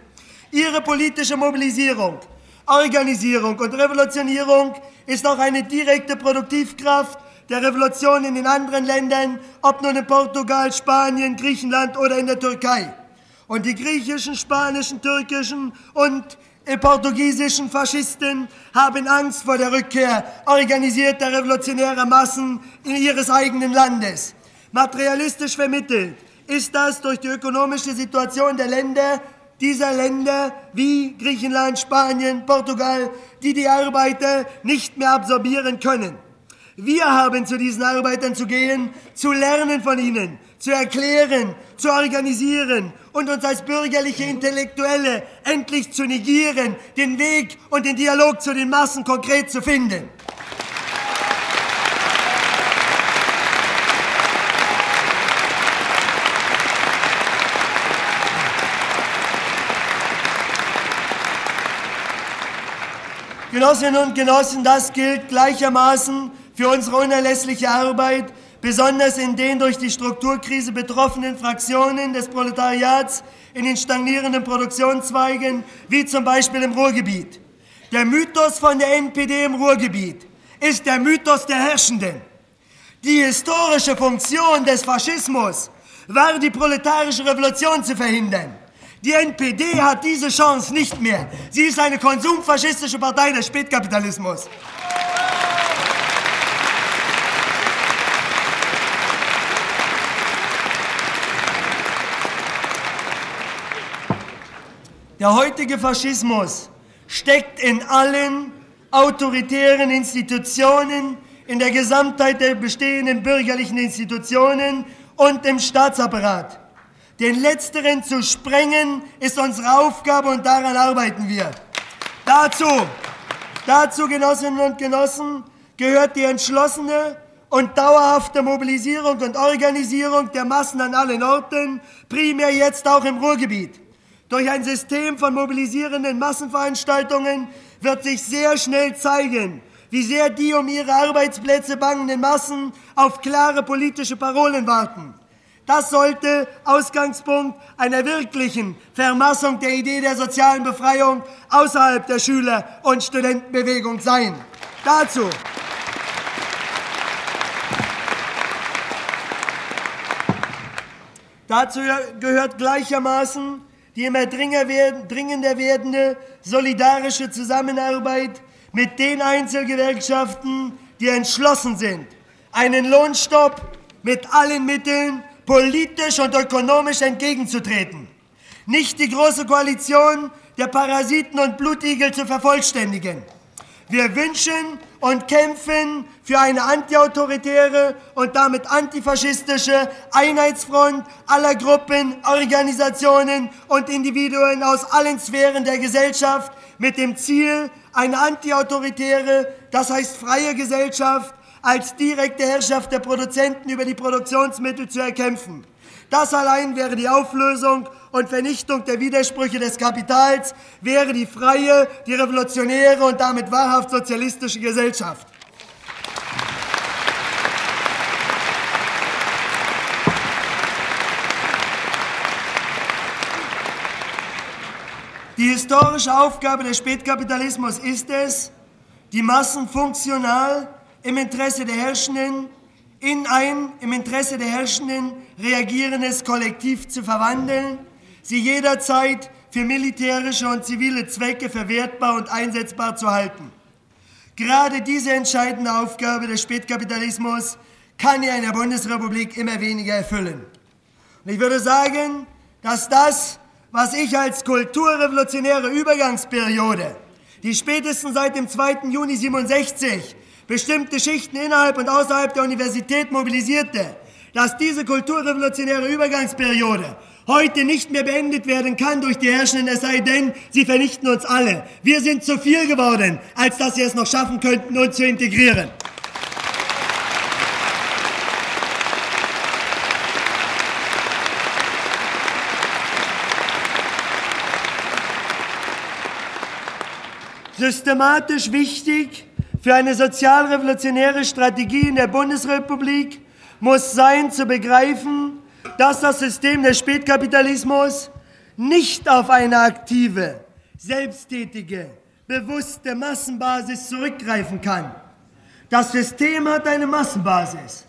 Ihre politische Mobilisierung, Organisierung und Revolutionierung ist auch eine direkte Produktivkraft der Revolution in den anderen Ländern, ob nun in Portugal, Spanien, Griechenland oder in der Türkei. Und die griechischen, spanischen, türkischen und portugiesischen Faschisten haben Angst vor der Rückkehr organisierter revolutionärer Massen in ihres eigenen Landes. Materialistisch vermittelt ist das durch die ökonomische Situation der Länder dieser Länder wie Griechenland, Spanien, Portugal, die die Arbeiter nicht mehr absorbieren können. Wir haben zu diesen Arbeitern zu gehen, zu lernen von ihnen, zu erklären, zu organisieren und uns als bürgerliche Intellektuelle endlich zu negieren, den Weg und den Dialog zu den Massen konkret zu finden. Genossinnen und Genossen, das gilt gleichermaßen für unsere unerlässliche Arbeit besonders in den durch die Strukturkrise betroffenen Fraktionen des Proletariats in den stagnierenden Produktionszweigen, wie zum Beispiel im Ruhrgebiet. Der Mythos von der NPD im Ruhrgebiet ist der Mythos der Herrschenden. Die historische Funktion des Faschismus war, die proletarische Revolution zu verhindern. Die NPD hat diese Chance nicht mehr. Sie ist eine konsumfaschistische Partei des Spätkapitalismus. Der heutige Faschismus steckt in allen autoritären Institutionen, in der Gesamtheit der bestehenden bürgerlichen Institutionen und im Staatsapparat. Den letzteren zu sprengen ist unsere Aufgabe und daran arbeiten wir. Dazu, dazu, Genossinnen und Genossen, gehört die entschlossene und dauerhafte Mobilisierung und Organisierung der Massen an allen Orten, primär jetzt auch im Ruhrgebiet. Durch ein System von mobilisierenden Massenveranstaltungen wird sich sehr schnell zeigen, wie sehr die um ihre Arbeitsplätze bangenden Massen auf klare politische Parolen warten. Das sollte Ausgangspunkt einer wirklichen Vermassung der Idee der sozialen Befreiung außerhalb der Schüler- und Studentenbewegung sein. Dazu Dazu gehört gleichermaßen die immer dringender werdende solidarische Zusammenarbeit mit den Einzelgewerkschaften, die entschlossen sind, einen Lohnstopp mit allen Mitteln politisch und ökonomisch entgegenzutreten. Nicht die große Koalition der Parasiten und Blutigel zu vervollständigen. Wir wünschen und kämpfen für eine antiautoritäre und damit antifaschistische Einheitsfront aller Gruppen, Organisationen und Individuen aus allen Sphären der Gesellschaft mit dem Ziel, eine antiautoritäre, das heißt freie Gesellschaft als direkte Herrschaft der Produzenten über die Produktionsmittel zu erkämpfen. Das allein wäre die Auflösung und Vernichtung der Widersprüche des Kapitals, wäre die freie, die revolutionäre und damit wahrhaft sozialistische Gesellschaft. Die historische Aufgabe des Spätkapitalismus ist es, die Massen funktional im Interesse der Herrschenden in ein im Interesse der Herrschenden reagierendes Kollektiv zu verwandeln, sie jederzeit für militärische und zivile Zwecke verwertbar und einsetzbar zu halten. Gerade diese entscheidende Aufgabe des Spätkapitalismus kann er in der Bundesrepublik immer weniger erfüllen. Und ich würde sagen, dass das, was ich als kulturrevolutionäre Übergangsperiode, die spätestens seit dem 2. Juni 67 bestimmte Schichten innerhalb und außerhalb der Universität mobilisierte, dass diese kulturrevolutionäre Übergangsperiode heute nicht mehr beendet werden kann durch die Herrschenden, es sei denn, sie vernichten uns alle. Wir sind zu viel geworden, als dass sie es noch schaffen könnten, uns zu integrieren. Systematisch wichtig für eine sozialrevolutionäre Strategie in der Bundesrepublik muss sein zu begreifen, dass das System des Spätkapitalismus nicht auf eine aktive, selbsttätige, bewusste Massenbasis zurückgreifen kann. Das System hat eine Massenbasis,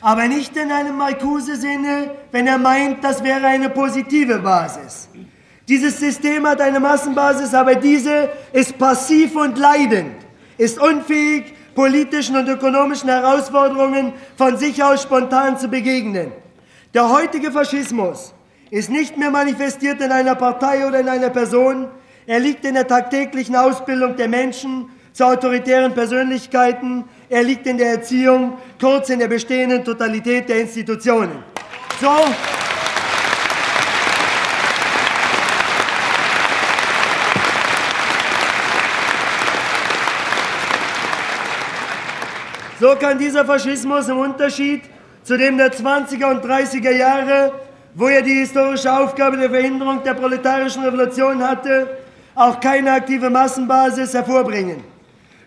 aber nicht in einem Marcuse-Sinne, wenn er meint, das wäre eine positive Basis. Dieses System hat eine Massenbasis, aber diese ist passiv und leidend, ist unfähig, politischen und ökonomischen Herausforderungen von sich aus spontan zu begegnen. Der heutige Faschismus ist nicht mehr manifestiert in einer Partei oder in einer Person, er liegt in der tagtäglichen Ausbildung der Menschen zu autoritären Persönlichkeiten, er liegt in der Erziehung, kurz in der bestehenden Totalität der Institutionen. So So kann dieser Faschismus im Unterschied zu dem der 20er und 30er Jahre, wo er die historische Aufgabe der Verhinderung der proletarischen Revolution hatte, auch keine aktive Massenbasis hervorbringen.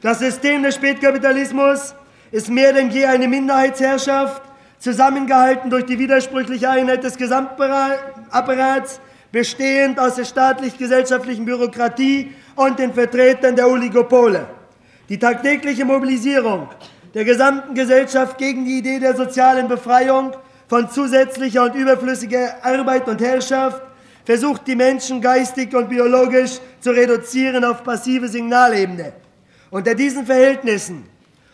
Das System des Spätkapitalismus ist mehr denn je eine Minderheitsherrschaft, zusammengehalten durch die widersprüchliche Einheit des Gesamtapparats, bestehend aus der staatlich-gesellschaftlichen Bürokratie und den Vertretern der Oligopole. Die tagtägliche Mobilisierung der gesamten Gesellschaft gegen die Idee der sozialen Befreiung von zusätzlicher und überflüssiger Arbeit und Herrschaft, versucht die Menschen geistig und biologisch zu reduzieren auf passive Signalebene. Unter diesen Verhältnissen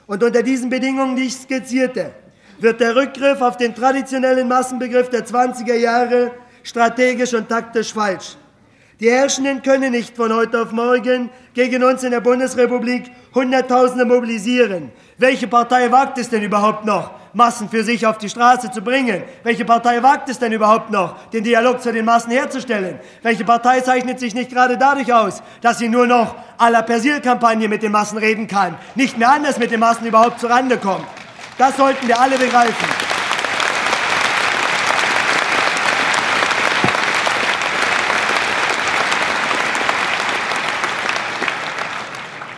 und unter diesen Bedingungen, die ich skizzierte, wird der Rückgriff auf den traditionellen Massenbegriff der 20er Jahre strategisch und taktisch falsch. Die Herrschenden können nicht von heute auf morgen gegen uns in der Bundesrepublik Hunderttausende mobilisieren. Welche Partei wagt es denn überhaupt noch, Massen für sich auf die Straße zu bringen? Welche Partei wagt es denn überhaupt noch, den Dialog zu den Massen herzustellen? Welche Partei zeichnet sich nicht gerade dadurch aus, dass sie nur noch à la Persil-Kampagne mit den Massen reden kann, nicht mehr anders mit den Massen überhaupt zurande kommt? Das sollten wir alle begreifen.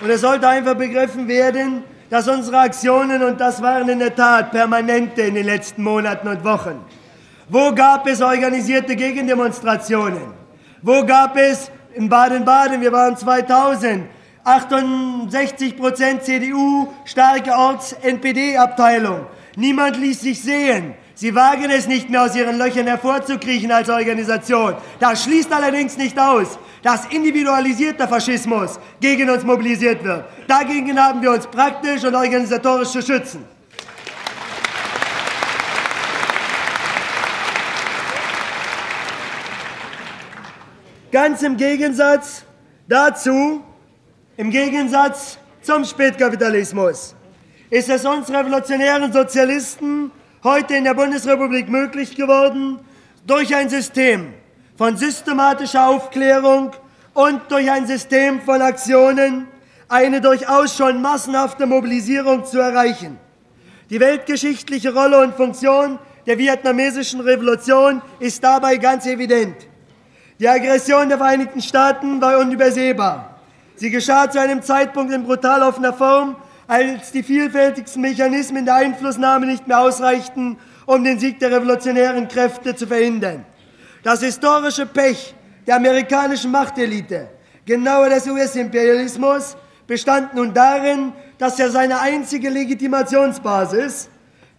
Und es sollte einfach begriffen werden, dass unsere Aktionen, und das waren in der Tat permanente in den letzten Monaten und Wochen, wo gab es organisierte Gegendemonstrationen? Wo gab es in Baden-Baden, wir waren 2000, 68 Prozent CDU, starke Orts-NPD-Abteilung. Niemand ließ sich sehen. Sie wagen es nicht mehr aus ihren Löchern hervorzukriechen als Organisation. Das schließt allerdings nicht aus, dass individualisierter Faschismus gegen uns mobilisiert wird. Dagegen haben wir uns praktisch und organisatorisch zu schützen. Ganz im Gegensatz dazu, im Gegensatz zum Spätkapitalismus, ist es uns revolutionären Sozialisten heute in der Bundesrepublik möglich geworden, durch ein System von systematischer Aufklärung und durch ein System von Aktionen eine durchaus schon massenhafte Mobilisierung zu erreichen. Die weltgeschichtliche Rolle und Funktion der vietnamesischen Revolution ist dabei ganz evident. Die Aggression der Vereinigten Staaten war unübersehbar. Sie geschah zu einem Zeitpunkt in brutal offener Form, als die vielfältigsten Mechanismen der Einflussnahme nicht mehr ausreichten, um den Sieg der revolutionären Kräfte zu verhindern. Das historische Pech der amerikanischen Machtelite, genauer des US-Imperialismus, bestand nun darin, dass er seine einzige Legitimationsbasis,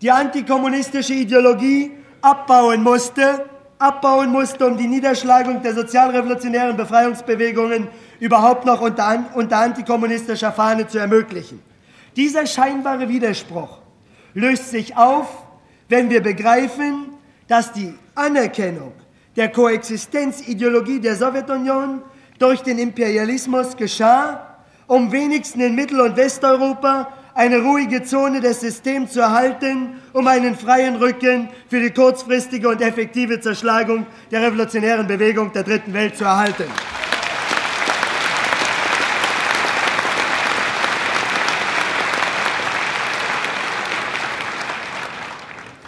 die antikommunistische Ideologie, abbauen musste, abbauen musste, um die Niederschlagung der sozialrevolutionären Befreiungsbewegungen überhaupt noch unter, unter antikommunistischer Fahne zu ermöglichen. Dieser scheinbare Widerspruch löst sich auf, wenn wir begreifen, dass die Anerkennung der Koexistenzideologie der Sowjetunion durch den Imperialismus geschah, um wenigstens in Mittel- und Westeuropa eine ruhige Zone des Systems zu erhalten, um einen freien Rücken für die kurzfristige und effektive Zerschlagung der revolutionären Bewegung der Dritten Welt zu erhalten.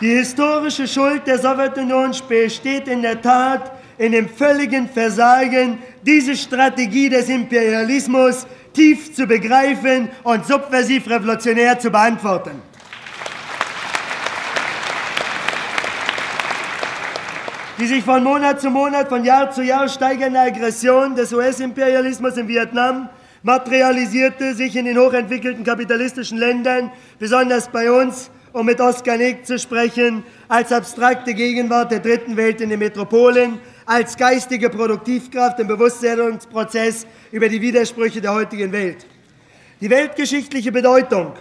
Die historische Schuld der Sowjetunion besteht in der Tat in dem völligen Versagen, diese Strategie des Imperialismus tief zu begreifen und subversiv revolutionär zu beantworten. Die sich von Monat zu Monat, von Jahr zu Jahr steigernde Aggression des US-Imperialismus in Vietnam materialisierte sich in den hochentwickelten kapitalistischen Ländern, besonders bei uns, um mit Oskar Nick zu sprechen, als abstrakte Gegenwart der dritten Welt in den Metropolen, als geistige Produktivkraft im Bewusstseinsprozess über die Widersprüche der heutigen Welt. Die weltgeschichtliche Bedeutung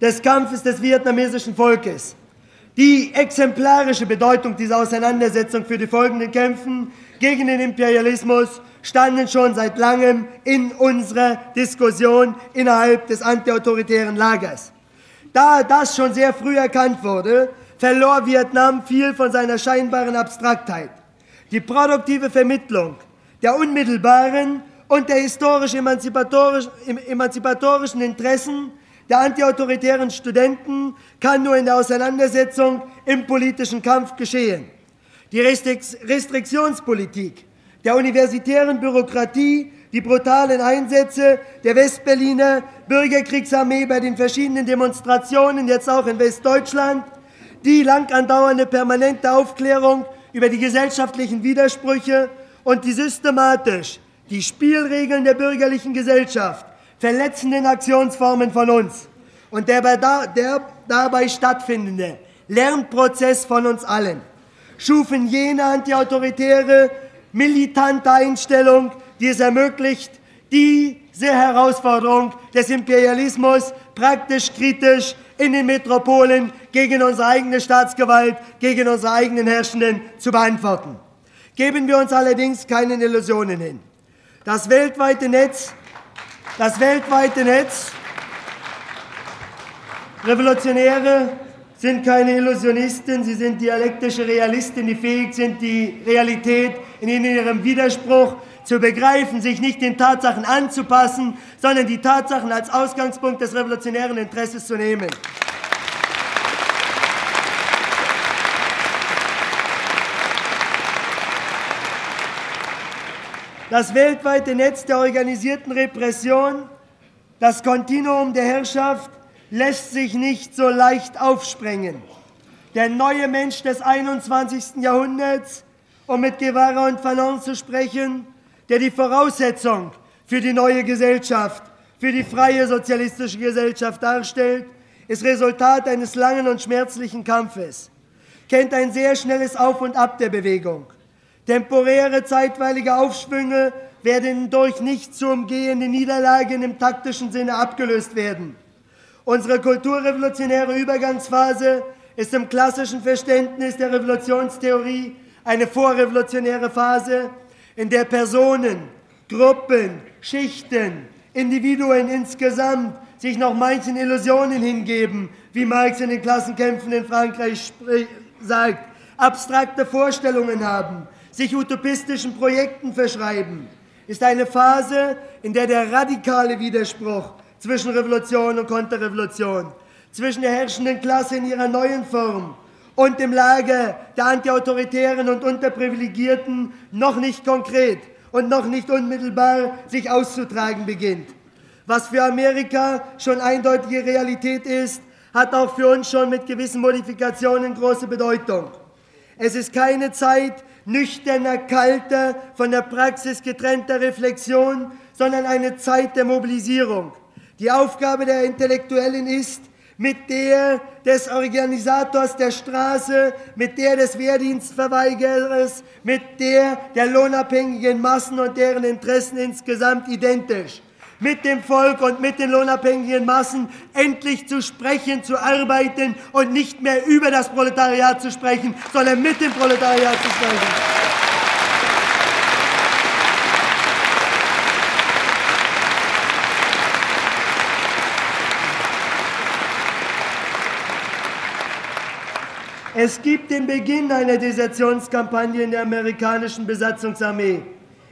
des Kampfes des vietnamesischen Volkes, die exemplarische Bedeutung dieser Auseinandersetzung für die folgenden Kämpfen gegen den Imperialismus standen schon seit langem in unserer Diskussion innerhalb des antiautoritären Lagers. Da das schon sehr früh erkannt wurde, verlor Vietnam viel von seiner scheinbaren Abstraktheit. Die produktive Vermittlung der unmittelbaren und der historisch emanzipatorischen Interessen der antiautoritären Studenten kann nur in der Auseinandersetzung im politischen Kampf geschehen. Die Restriktionspolitik der universitären Bürokratie die brutalen Einsätze der Westberliner Bürgerkriegsarmee bei den verschiedenen Demonstrationen, jetzt auch in Westdeutschland, die lang andauernde permanente Aufklärung über die gesellschaftlichen Widersprüche und die systematisch die Spielregeln der bürgerlichen Gesellschaft verletzenden Aktionsformen von uns und der, der dabei stattfindende Lernprozess von uns allen schufen jene antiautoritäre, militante Einstellung, die es ermöglicht, diese Herausforderung des Imperialismus praktisch kritisch in den Metropolen gegen unsere eigene Staatsgewalt, gegen unsere eigenen Herrschenden zu beantworten. Geben wir uns allerdings keinen Illusionen hin. Das weltweite Netz, das weltweite Netz, Revolutionäre sind keine Illusionisten, sie sind dialektische Realisten, die fähig sind, die Realität in ihrem Widerspruch zu begreifen, sich nicht den Tatsachen anzupassen, sondern die Tatsachen als Ausgangspunkt des revolutionären Interesses zu nehmen. Das weltweite Netz der organisierten Repression, das Kontinuum der Herrschaft, lässt sich nicht so leicht aufsprengen. Der neue Mensch des 21. Jahrhunderts, um mit Guevara und Fanon zu sprechen, der die Voraussetzung für die neue Gesellschaft, für die freie sozialistische Gesellschaft darstellt, ist Resultat eines langen und schmerzlichen Kampfes, kennt ein sehr schnelles Auf und Ab der Bewegung. Temporäre, zeitweilige Aufschwünge werden durch nicht zu umgehende Niederlagen im taktischen Sinne abgelöst werden. Unsere kulturrevolutionäre Übergangsphase ist im klassischen Verständnis der Revolutionstheorie eine vorrevolutionäre Phase, in der Personen, Gruppen, Schichten, Individuen insgesamt sich noch manchen Illusionen hingeben, wie Marx in den Klassenkämpfen in Frankreich sagt, abstrakte Vorstellungen haben, sich utopistischen Projekten verschreiben, ist eine Phase, in der der radikale Widerspruch zwischen Revolution und Konterrevolution, zwischen der herrschenden Klasse in ihrer neuen Form und dem Lager der Antiautoritären und Unterprivilegierten noch nicht konkret und noch nicht unmittelbar sich auszutragen beginnt. Was für Amerika schon eindeutige Realität ist, hat auch für uns schon mit gewissen Modifikationen große Bedeutung. Es ist keine Zeit nüchterner, kalter, von der Praxis getrennter Reflexion, sondern eine Zeit der Mobilisierung. Die Aufgabe der Intellektuellen ist, mit der des Organisators der Straße, mit der des Wehrdienstverweigerers, mit der der lohnabhängigen Massen und deren Interessen insgesamt identisch. Mit dem Volk und mit den lohnabhängigen Massen endlich zu sprechen, zu arbeiten und nicht mehr über das Proletariat zu sprechen, sondern mit dem Proletariat zu sprechen. Es gibt den Beginn einer Desertionskampagne in der amerikanischen Besatzungsarmee.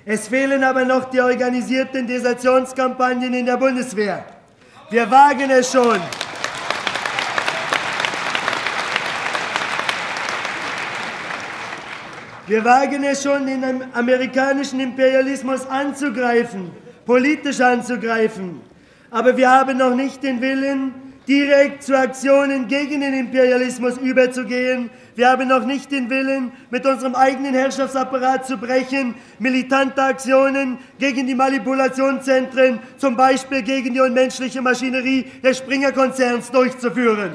Es fehlen aber noch die organisierten Desertionskampagnen in der Bundeswehr. Wir wagen es schon. Wir wagen es schon, den amerikanischen Imperialismus anzugreifen, politisch anzugreifen. Aber wir haben noch nicht den Willen, direkt zu Aktionen gegen den Imperialismus überzugehen. Wir haben noch nicht den Willen, mit unserem eigenen Herrschaftsapparat zu brechen, militante Aktionen gegen die Manipulationszentren, zum Beispiel gegen die unmenschliche Maschinerie des Springer-Konzerns durchzuführen.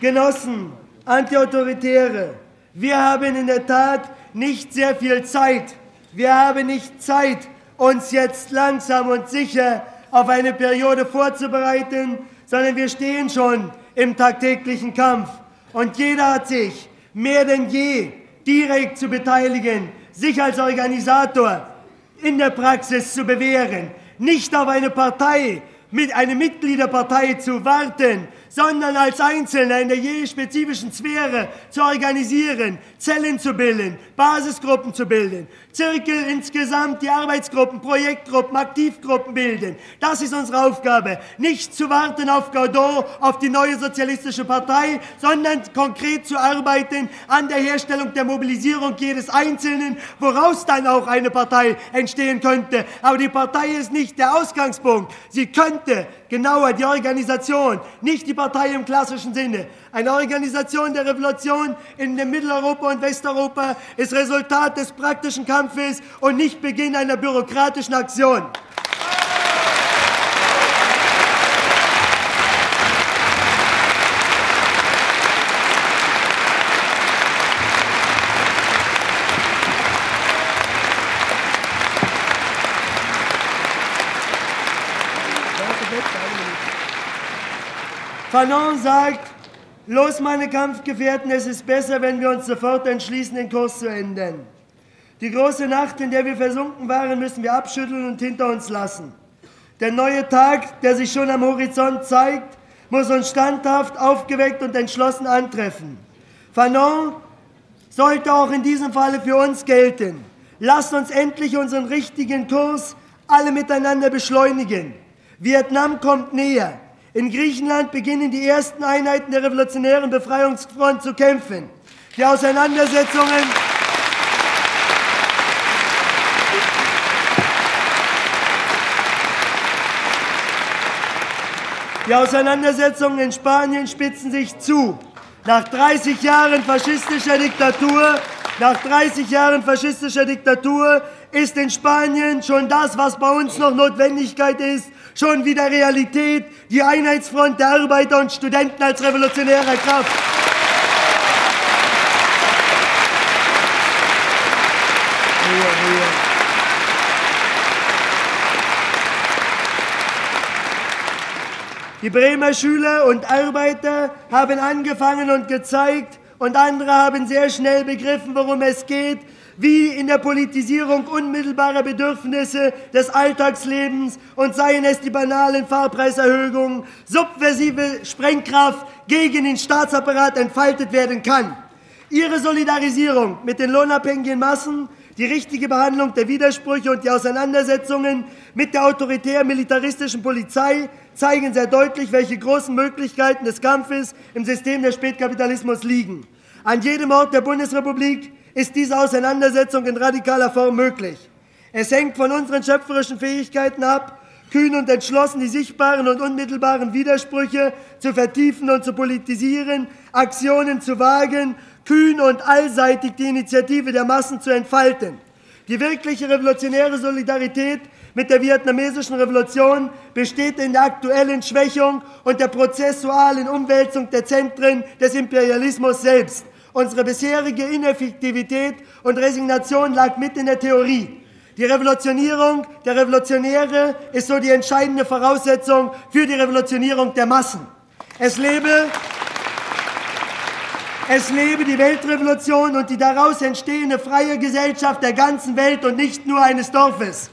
Genossen, Antiautoritäre, wir haben in der Tat nicht sehr viel Zeit. Wir haben nicht Zeit, uns jetzt langsam und sicher auf eine Periode vorzubereiten, sondern wir stehen schon im tagtäglichen Kampf. Und jeder hat sich mehr denn je direkt zu beteiligen, sich als Organisator in der Praxis zu bewähren, nicht auf eine Partei, mit einer Mitgliederpartei zu warten, sondern als Einzelner in der je spezifischen Sphäre zu organisieren, Zellen zu bilden, Basisgruppen zu bilden, Zirkel insgesamt, die Arbeitsgruppen, Projektgruppen, Aktivgruppen bilden. Das ist unsere Aufgabe. Nicht zu warten auf Godot, auf die neue sozialistische Partei, sondern konkret zu arbeiten an der Herstellung der Mobilisierung jedes Einzelnen, woraus dann auch eine Partei entstehen könnte. Aber die Partei ist nicht der Ausgangspunkt. Sie könnte genauer die Organisation, nicht die Partei im klassischen Sinne. Eine Organisation der Revolution in Mitteleuropa und Westeuropa ist Resultat des praktischen Kampfes und nicht Beginn einer bürokratischen Aktion. Fanon sagt, los meine Kampfgefährten, es ist besser, wenn wir uns sofort entschließen, den Kurs zu ändern. Die große Nacht, in der wir versunken waren, müssen wir abschütteln und hinter uns lassen. Der neue Tag, der sich schon am Horizont zeigt, muss uns standhaft, aufgeweckt und entschlossen antreffen. Fanon sollte auch in diesem Falle für uns gelten. Lasst uns endlich unseren richtigen Kurs alle miteinander beschleunigen. Vietnam kommt näher. In Griechenland beginnen die ersten Einheiten der revolutionären Befreiungsfront zu kämpfen. Die Auseinandersetzungen Die Auseinandersetzungen in Spanien spitzen sich zu. Nach 30 Jahren faschistischer Diktatur, nach 30 Jahren faschistischer Diktatur ist in Spanien schon das, was bei uns noch Notwendigkeit ist, schon wieder Realität, die Einheitsfront der Arbeiter und Studenten als revolutionärer Kraft. Die Bremer Schüler und Arbeiter haben angefangen und gezeigt, und andere haben sehr schnell begriffen, worum es geht, wie in der Politisierung unmittelbarer Bedürfnisse des Alltagslebens und seien es die banalen Fahrpreiserhöhungen, subversive Sprengkraft gegen den Staatsapparat entfaltet werden kann. Ihre Solidarisierung mit den lohnabhängigen Massen, die richtige Behandlung der Widersprüche und die Auseinandersetzungen mit der autoritär-militaristischen Polizei zeigen sehr deutlich, welche großen Möglichkeiten des Kampfes im System des Spätkapitalismus liegen. An jedem Ort der Bundesrepublik ist diese Auseinandersetzung in radikaler Form möglich. Es hängt von unseren schöpferischen Fähigkeiten ab, kühn und entschlossen die sichtbaren und unmittelbaren Widersprüche zu vertiefen und zu politisieren, Aktionen zu wagen, kühn und allseitig die Initiative der Massen zu entfalten. Die wirkliche revolutionäre Solidarität mit der vietnamesischen Revolution besteht in der aktuellen Schwächung und der prozessualen Umwälzung der Zentren des Imperialismus selbst. Unsere bisherige Ineffektivität und Resignation lag mit in der Theorie. Die Revolutionierung der Revolutionäre ist so die entscheidende Voraussetzung für die Revolutionierung der Massen. Es lebe, es lebe die Weltrevolution und die daraus entstehende freie Gesellschaft der ganzen Welt und nicht nur eines Dorfes.